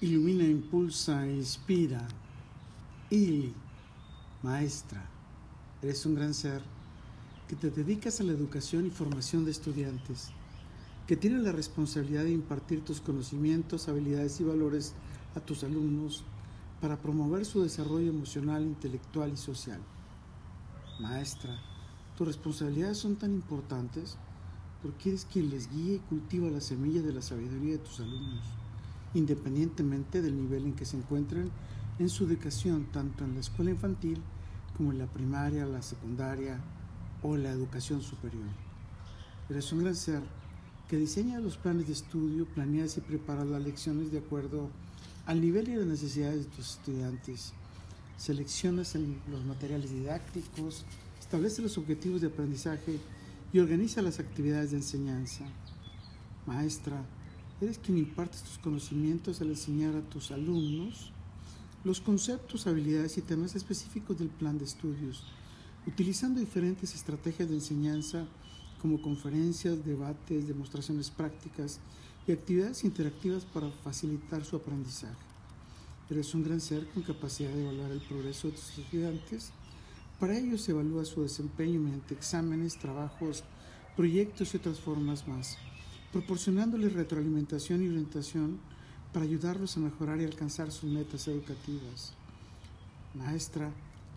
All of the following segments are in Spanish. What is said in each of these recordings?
ilumina, impulsa, inspira. Y, maestra, eres un gran ser que te dedicas a la educación y formación de estudiantes, que tienes la responsabilidad de impartir tus conocimientos, habilidades y valores a tus alumnos para promover su desarrollo emocional, intelectual y social. Maestra, tus responsabilidades son tan importantes porque eres quien les guía y cultiva la semilla de la sabiduría de tus alumnos independientemente del nivel en que se encuentren en su educación, tanto en la escuela infantil como en la primaria, la secundaria o la educación superior. Eres un gran ser que diseña los planes de estudio, planeas y preparas las lecciones de acuerdo al nivel y las necesidades de tus estudiantes. Seleccionas los materiales didácticos, establece los objetivos de aprendizaje y organiza las actividades de enseñanza. Maestra, Eres quien impartes tus conocimientos al enseñar a tus alumnos los conceptos, habilidades y temas específicos del plan de estudios, utilizando diferentes estrategias de enseñanza como conferencias, debates, demostraciones prácticas y actividades interactivas para facilitar su aprendizaje. Eres un gran ser con capacidad de evaluar el progreso de tus estudiantes. Para ello se evalúa su desempeño mediante exámenes, trabajos, proyectos y otras formas más proporcionándoles retroalimentación y orientación para ayudarlos a mejorar y alcanzar sus metas educativas. Maestra,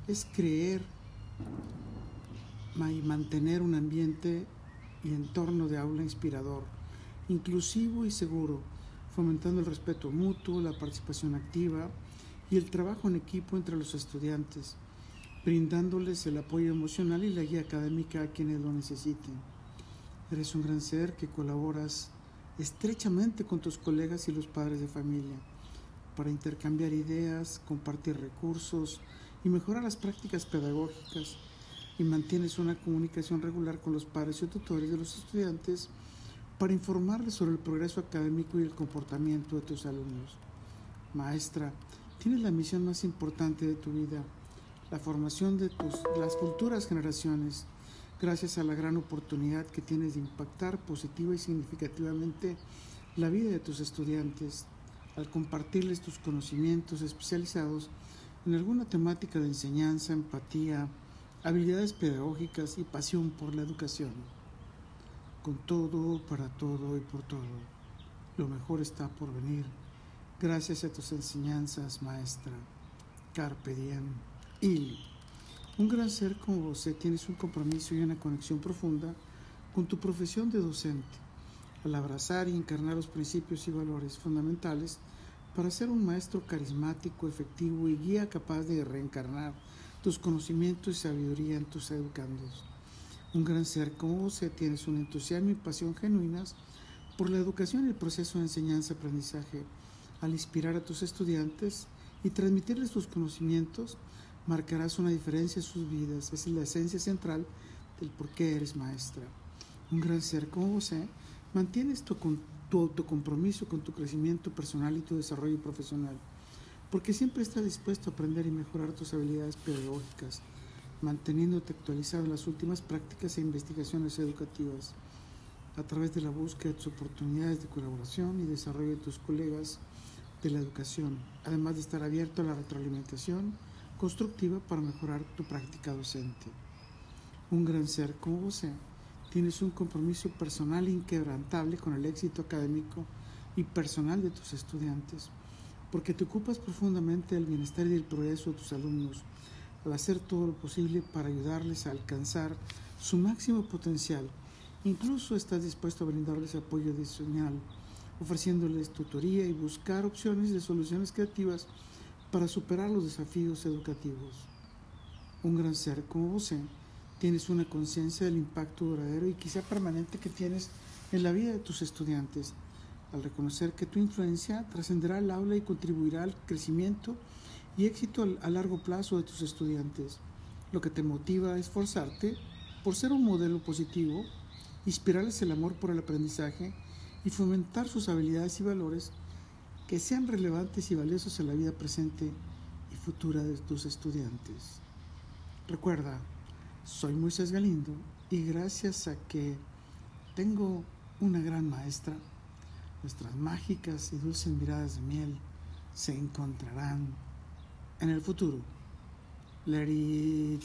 es creer y mantener un ambiente y entorno de aula inspirador, inclusivo y seguro, fomentando el respeto mutuo, la participación activa y el trabajo en equipo entre los estudiantes, brindándoles el apoyo emocional y la guía académica a quienes lo necesiten. Eres un gran ser que colaboras estrechamente con tus colegas y los padres de familia para intercambiar ideas, compartir recursos y mejorar las prácticas pedagógicas y mantienes una comunicación regular con los padres y tutores de los estudiantes para informarles sobre el progreso académico y el comportamiento de tus alumnos. Maestra, tienes la misión más importante de tu vida, la formación de tus, las futuras generaciones gracias a la gran oportunidad que tienes de impactar positiva y significativamente la vida de tus estudiantes al compartirles tus conocimientos especializados en alguna temática de enseñanza, empatía, habilidades pedagógicas y pasión por la educación. Con todo, para todo y por todo, lo mejor está por venir. Gracias a tus enseñanzas, maestra. Carpe diem. Un gran ser como vos tienes un compromiso y una conexión profunda con tu profesión de docente, al abrazar y encarnar los principios y valores fundamentales para ser un maestro carismático, efectivo y guía capaz de reencarnar tus conocimientos y sabiduría en tus educandos. Un gran ser como vos tienes un entusiasmo y pasión genuinas por la educación y el proceso de enseñanza-aprendizaje, al inspirar a tus estudiantes y transmitirles tus conocimientos marcarás una diferencia en sus vidas. es la esencia central del por qué eres maestra. Un gran ser como vos mantienes tu, tu autocompromiso con tu crecimiento personal y tu desarrollo profesional, porque siempre estás dispuesto a aprender y mejorar tus habilidades pedagógicas, manteniéndote actualizado en las últimas prácticas e investigaciones educativas, a través de la búsqueda de tus oportunidades de colaboración y desarrollo de tus colegas de la educación, además de estar abierto a la retroalimentación constructiva para mejorar tu práctica docente. Un gran ser como vos tienes un compromiso personal inquebrantable con el éxito académico y personal de tus estudiantes, porque te ocupas profundamente del bienestar y del progreso de tus alumnos, al hacer todo lo posible para ayudarles a alcanzar su máximo potencial. Incluso estás dispuesto a brindarles apoyo adicional, ofreciéndoles tutoría y buscar opciones de soluciones creativas para superar los desafíos educativos. Un gran ser como vos tienes una conciencia del impacto duradero y quizá permanente que tienes en la vida de tus estudiantes, al reconocer que tu influencia trascenderá al aula y contribuirá al crecimiento y éxito a largo plazo de tus estudiantes. Lo que te motiva a esforzarte por ser un modelo positivo, inspirarles el amor por el aprendizaje y fomentar sus habilidades y valores que sean relevantes y valiosos en la vida presente y futura de tus estudiantes. Recuerda, soy Moisés Galindo y gracias a que tengo una gran maestra, nuestras mágicas y dulces miradas de miel se encontrarán en el futuro. Let it.